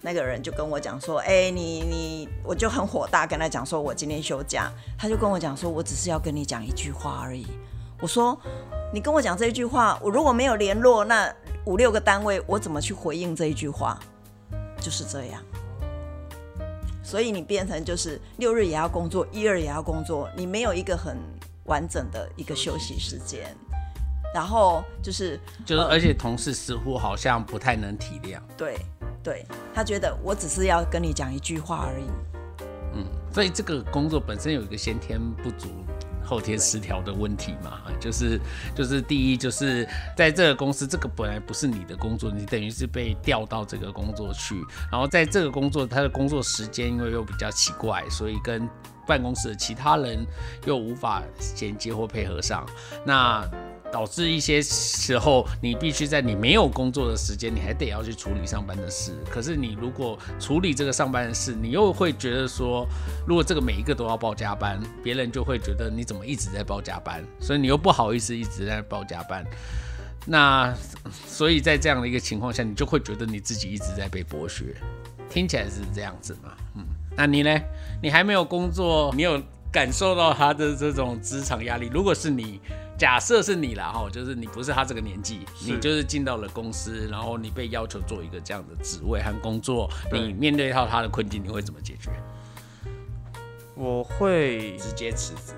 那个人就跟我讲说，哎、你你，我就很火大，跟他讲说我今天休假，他就跟我讲说，我只是要跟你讲一句话而已。我说，你跟我讲这一句话，我如果没有联络那五六个单位，我怎么去回应这一句话？就是这样。所以你变成就是六日也要工作，一二也要工作，你没有一个很完整的一个休息时间。然后就是就是而且同事似乎好像不太能体谅，对对，他觉得我只是要跟你讲一句话而已。嗯，所以这个工作本身有一个先天不足。后天失调的问题嘛，就是就是第一就是在这个公司，这个本来不是你的工作，你等于是被调到这个工作去，然后在这个工作，他的工作时间因为又比较奇怪，所以跟办公室的其他人又无法衔接或配合上，那。导致一些时候，你必须在你没有工作的时间，你还得要去处理上班的事。可是你如果处理这个上班的事，你又会觉得说，如果这个每一个都要报加班，别人就会觉得你怎么一直在报加班，所以你又不好意思一直在报加班。那所以在这样的一个情况下，你就会觉得你自己一直在被剥削，听起来是这样子嘛？嗯，那你呢？你还没有工作，你有感受到他的这种职场压力？如果是你。假设是你啦，哈，就是你不是他这个年纪，你就是进到了公司，然后你被要求做一个这样的职位和工作，你面对到他的困境，你会怎么解决？我会直接辞职？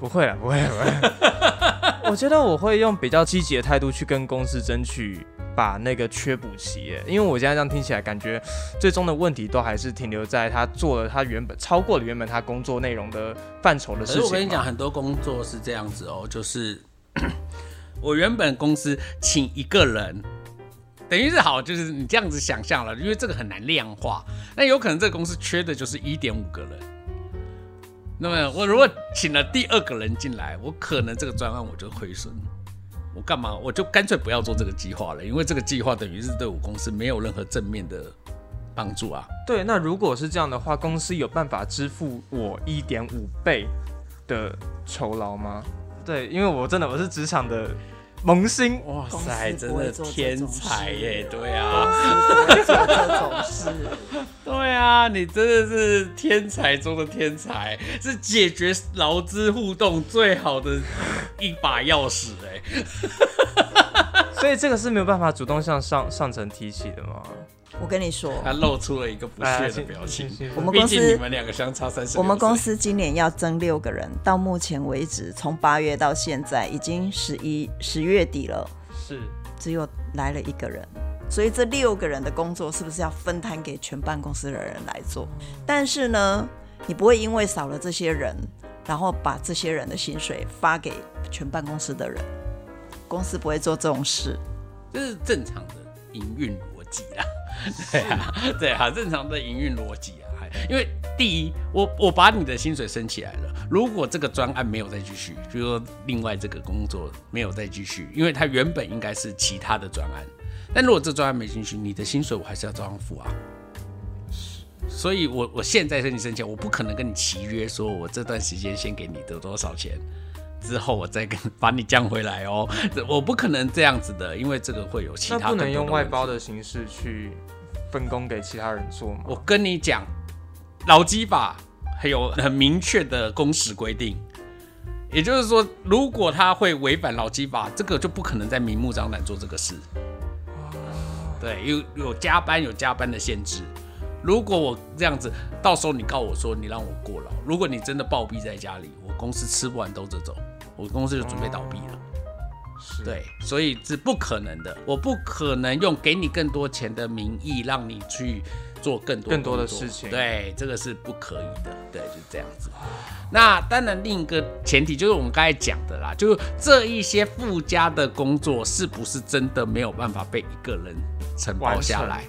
不会了，不会，不会。我觉得我会用比较积极的态度去跟公司争取把那个缺补齐，因为我现在这样听起来，感觉最终的问题都还是停留在他做了他原本超过了原本他工作内容的范畴的事情。我跟你讲，很多工作是这样子哦，就是 我原本公司请一个人，等于是好，就是你这样子想象了，因为这个很难量化，那有可能这个公司缺的就是一点五个人。那么我如果请了第二个人进来，我可能这个专案我就亏损。我干嘛？我就干脆不要做这个计划了，因为这个计划等于是对我公司没有任何正面的帮助啊。对，那如果是这样的话，公司有办法支付我一点五倍的酬劳吗？对，因为我真的我是职场的萌新，哇塞，真的天才耶！对公啊，司不会做这种事。对啊，你真的是天才中的天才，是解决劳资互动最好的一把钥匙哎。所以这个是没有办法主动向上上层提起的吗？我跟你说，他露出了一个不屑的表情。我们公司你司们两个相差三十，我们公司今年要增六个人，到目前为止，从八月到现在已经十一十月底了，是只有来了一个人，所以这六个人的工作是不是要分摊给全办公室的人来做？但是呢，你不会因为少了这些人，然后把这些人的薪水发给全办公室的人，公司不会做这种事。这是正常的营运逻辑啦。对啊，对啊，正常的营运逻辑啊。因为第一，我我把你的薪水升起来了，如果这个专案没有再继续，比如说另外这个工作没有再继续，因为它原本应该是其他的专案，但如果这专案没进去，你的薪水我还是要照样付啊。所以我我现在跟你申请，我不可能跟你契约说，我这段时间先给你得多少钱，之后我再跟把你降回来哦，我不可能这样子的，因为这个会有其他不能用外包。的形式去分工给其他人做吗？我跟你讲，劳基法还有很明确的工时规定，也就是说，如果他会违反劳基法，这个就不可能在明目张胆做这个事。对，有有加班有加班的限制。如果我这样子，到时候你告我说你让我过劳，如果你真的暴毙在家里，我公司吃不完兜着走，我公司就准备倒闭了。是，对，所以是不可能的，我不可能用给你更多钱的名义让你去做更多更多的事情对，这个是不可以的，对，就这样子。那当然，另一个前提就是我们刚才讲的啦，就是这一些附加的工作是不是真的没有办法被一个人承包下来？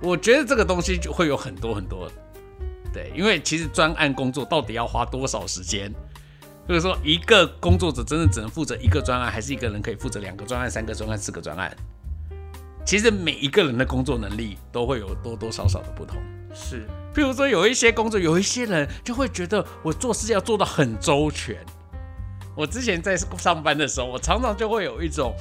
我觉得这个东西就会有很多很多，对，因为其实专案工作到底要花多少时间？就是说，一个工作者真的只能负责一个专案，还是一个人可以负责两个专案、三个专案、四个专案？其实每一个人的工作能力都会有多多少少的不同。是譬如说，有一些工作，有一些人就会觉得我做事要做到很周全。我之前在上班的时候，我常常就会有一种，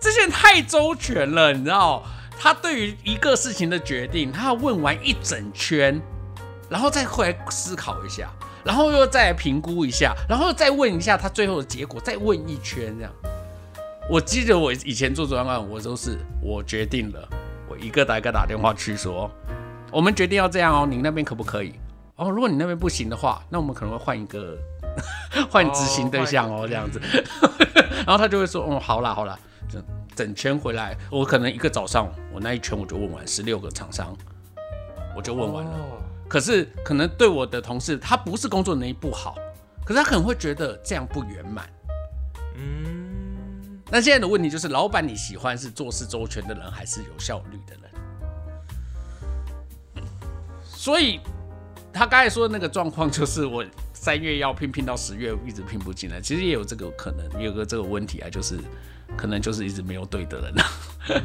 这些人太周全了，你知道？他对于一个事情的决定，他要问完一整圈，然后再回来思考一下，然后又再来评估一下，然后再问一下他最后的结果，再问一圈这样。我记得我以前做专案，我都是我决定了，我一个打一个打电话去说，我们决定要这样哦，你那边可不可以？哦，如果你那边不行的话，那我们可能会换一个 换执行对象哦，这样子。然后他就会说，哦，好啦好啦，整整圈回来，我可能一个早上，我那一圈我就问完十六个厂商，我就问完了。哦可是可能对我的同事，他不是工作能力不好，可是他可能会觉得这样不圆满。嗯，那现在的问题就是，老板你喜欢是做事周全的人，还是有效率的人？所以他刚才说的那个状况，就是我三月要拼拼到十月，一直拼不进来。其实也有这个可能，也有个这个问题啊，就是可能就是一直没有对的人啊，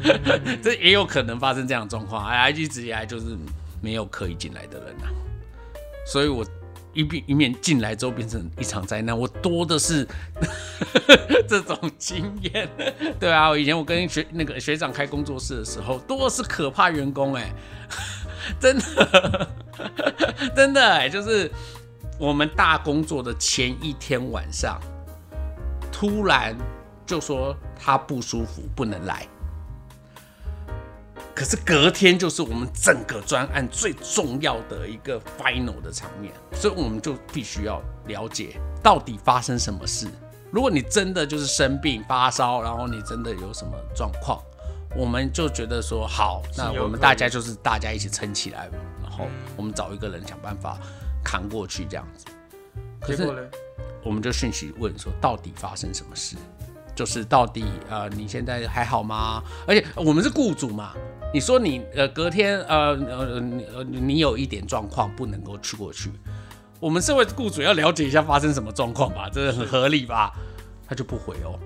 这也有可能发生这样的状况。哎，一直以来就是没有可以进来的人啊，所以我一变一面进来之后变成一场灾难，我多的是 这种经验。对啊，我以前我跟学那个学长开工作室的时候，多的是可怕员工哎、真的 真的哎、就是我们大工作的前一天晚上，突然就说他不舒服不能来。可是隔天就是我们整个专案最重要的一个 final 的场面，所以我们就必须要了解到底发生什么事。如果你真的就是生病发烧，然后你真的有什么状况，我们就觉得说好，那我们大家就是大家一起撑起来，然后我们找一个人想办法扛过去这样子。可是结果呢？我们就讯息问说，到底发生什么事？就是到底呃，你现在还好吗？而且我们是雇主嘛，你说你呃隔天呃呃你呃你有一点状况不能够去过去，我们身为雇主要了解一下发生什么状况吧，这很合理吧？他就不回哦，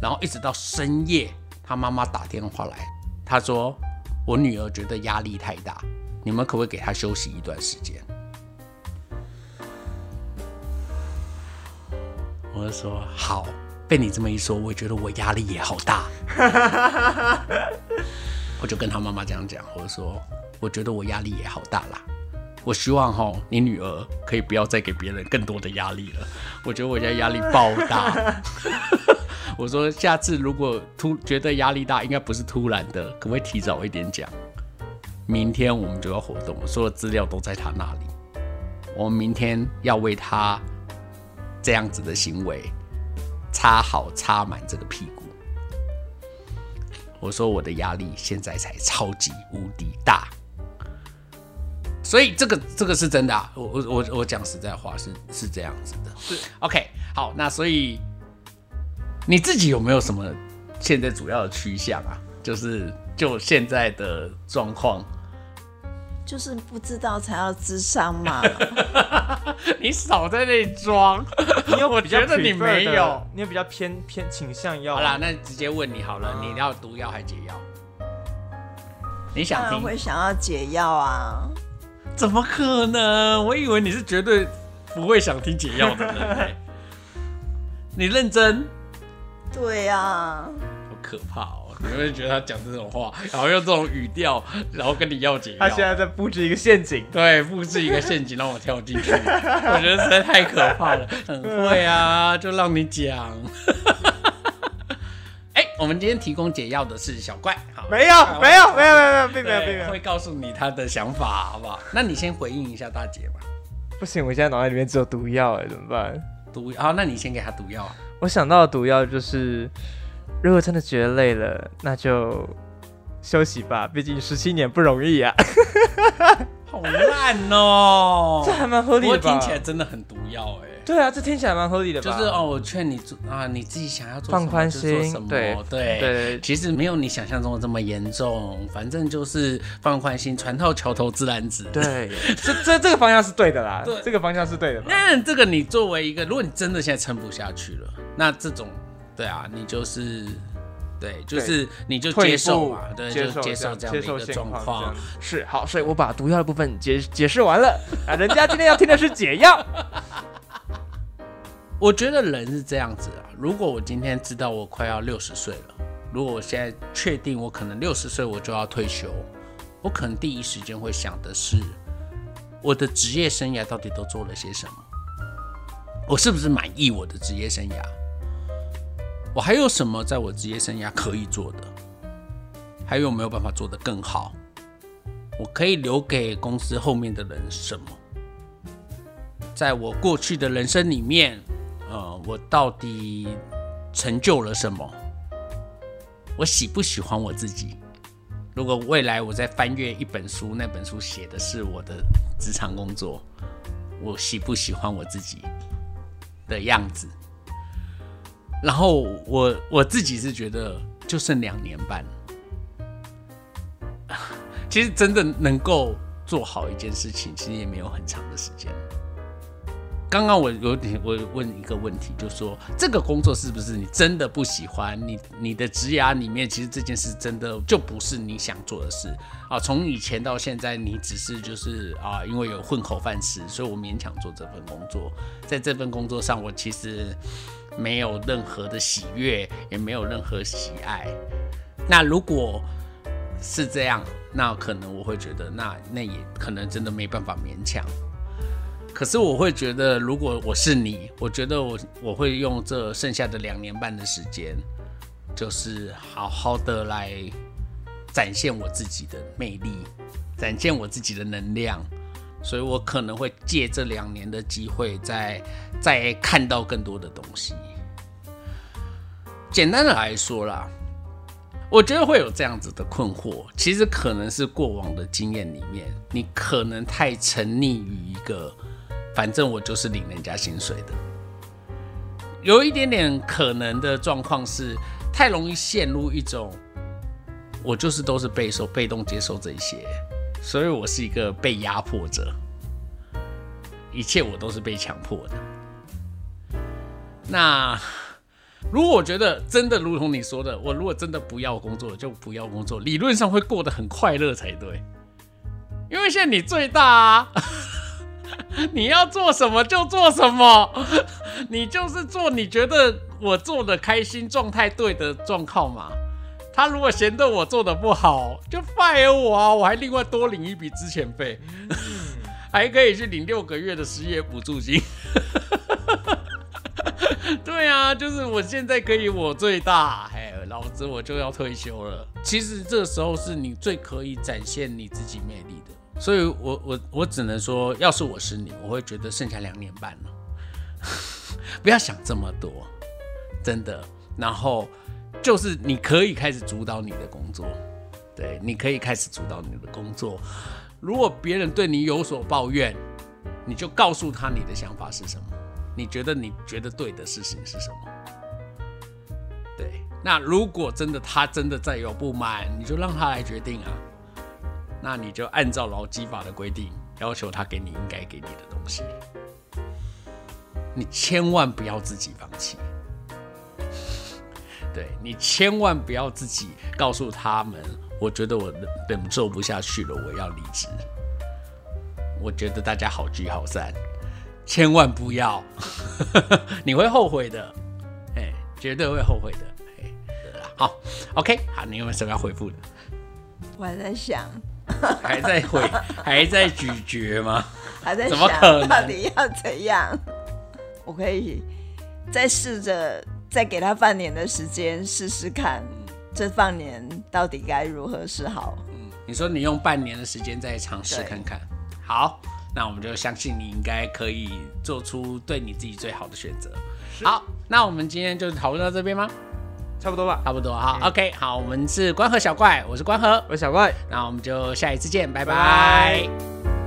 然后一直到深夜，他妈妈打电话来，他说我女儿觉得压力太大，你们可不可以给她休息一段时间？我就说好，被你这么一说，我觉得我压力也好大。我就跟他妈妈这样讲，我说我觉得我压力也好大啦。我希望哈，你女儿可以不要再给别人更多的压力了。我觉得我现在压力爆大。我说下次如果突觉得压力大，应该不是突然的，可不可以提早一点讲？明天我们就要活动，所有资料都在他那里。我们明天要为他这样子的行为擦好擦满这个屁股。我说我的压力现在才超级无敌大，所以这个这个是真的、啊，我我我我讲实在话是是这样子的。是 OK，好，那所以你自己有没有什么现在主要的趋向啊？就是就现在的状况，就是不知道才要智商嘛。你少在那里装。因为我觉得你没有，你有比较偏偏倾向要好啦，那直接问你好了，你要毒药还解药？你想听？当然会想要解药啊。怎么可能？我以为你是绝对不会想听解药的人、欸。你认真？对啊，好可怕哦！你会觉得他讲这种话，然后用这种语调，然后跟你要解药？他现在在布置一个陷阱。对布置一个陷阱让我跳进去，我觉得实在太可怕了。很会啊，就让你讲。哎、我们今天提供解药的是小怪，好，没有，没有，没有，没有，并没有，对并没有会。告诉你他的想法，好不好？那你先回应一下大姐吧。不行，我现在脑袋里面只有毒药，哎，怎么办？毒，啊，那你先给他毒药。我想到的毒药就是，如果真的觉得累了，那就休息吧，毕竟十七年不容易啊。好烂哦、这还蛮合理的吧？听起来真的很毒药哎、对啊，这听起来蛮合理的吧？就是哦，我劝你做啊，你自己想要做什么放宽就做心什么对对对其实没有你想象中的这么严重，反正就是放宽心，船到桥头自然直。。对，这这这个方向是对的啦对，这个方向是对的吧？那这个你作为一个，如果你真的现在撑不下去了，那这种对啊，你就是对，就是你就接受嘛，对，接就接受这样的一个状况。是好，所以我把毒药的部分解解释完了啊，人家今天要听的是解药。我觉得人是这样子啊，如果我今天知道我快要六十岁了，如果我现在确定我可能六十岁我就要退休，我可能第一时间会想的是，我的职业生涯到底都做了些什么？我是不是满意我的职业生涯？我还有什么在我职业生涯可以做的？还有没有办法做得更好？我可以留给公司后面的人什么？在我过去的人生里面，呃，我到底成就了什么？我喜不喜欢我自己？如果未来我在翻阅一本书，那本书写的是我的职场工作，我喜不喜欢我自己的样子？然后我我自己是觉得就剩两年半，其实真的能够做好一件事情，其实也没有很长的时间。刚刚我有点，我问一个问题，就说这个工作是不是你真的不喜欢？你你的职涯里面，其实这件事真的就不是你想做的事啊。从以前到现在，你只是就是啊，因为有混口饭吃，所以我勉强做这份工作。在这份工作上，我其实没有任何的喜悦，也没有任何喜爱。那如果是这样，那可能我会觉得，那那也可能真的没办法勉强。可是我会觉得，如果我是你，我觉得我我会用这剩下的两年半的时间，就是好好的来展现我自己的魅力，展现我自己的能量。所以我可能会借这两年的机会再，再看到更多的东西。简单的来说啦，我觉得会有这样子的困惑，其实可能是过往的经验里面，你可能太沉溺于一个。反正我就是领人家薪水的，有一点点可能的状况是，太容易陷入一种，我就是都是被受被动接受这一些，所以我是一个被压迫者，一切我都是被强迫的。那如果我觉得真的如同你说的，我如果真的不要工作，就不要工作，理论上会过得很快乐才对，因为现在你最大啊。你要做什么就做什么，你就是做你觉得我做的开心、状态对的状况嘛。他如果嫌得我做的不好，就 fire 我啊，我还另外多领一笔资遣费，还可以去领六个月的失业补助金。对啊，就是我现在可以我最大，哎，老子我就要退休了。其实这时候是你最可以展现你自己魅力的。所以我我我只能说，要是我是你，我会觉得剩下两年半了，不要想这么多，真的。然后就是你可以开始主导你的工作，对，你可以开始主导你的工作。如果别人对你有所抱怨，你就告诉他你的想法是什么，你觉得你觉得对的事情是什么。对，那如果真的他真的再有不满，你就让他来决定啊。那你就按照劳基法的规定，要求他给你应该给你的东西。你千万不要自己放弃。对你千万不要自己告诉他们，我觉得我忍忍受不下去了，我要离职。我觉得大家好聚好散，千万不要，你会后悔的，哎，绝对会后悔的，好，OK，好，你有没有什么要回复的？我还在想，还在回，还在咀嚼吗？还在怎么想可能到底要怎样？我可以再试着再给他半年的时间试试看，这半年到底该如何是好。嗯你说你用半年的时间再尝试看看，好，那我们就相信你应该可以做出对你自己最好的选择。好，那我们今天就讨论到这边吗？差不多吧。差不多，好，OK，好，我们是关河小怪，我是关河，我是小怪。那我们就下一次见，拜拜拜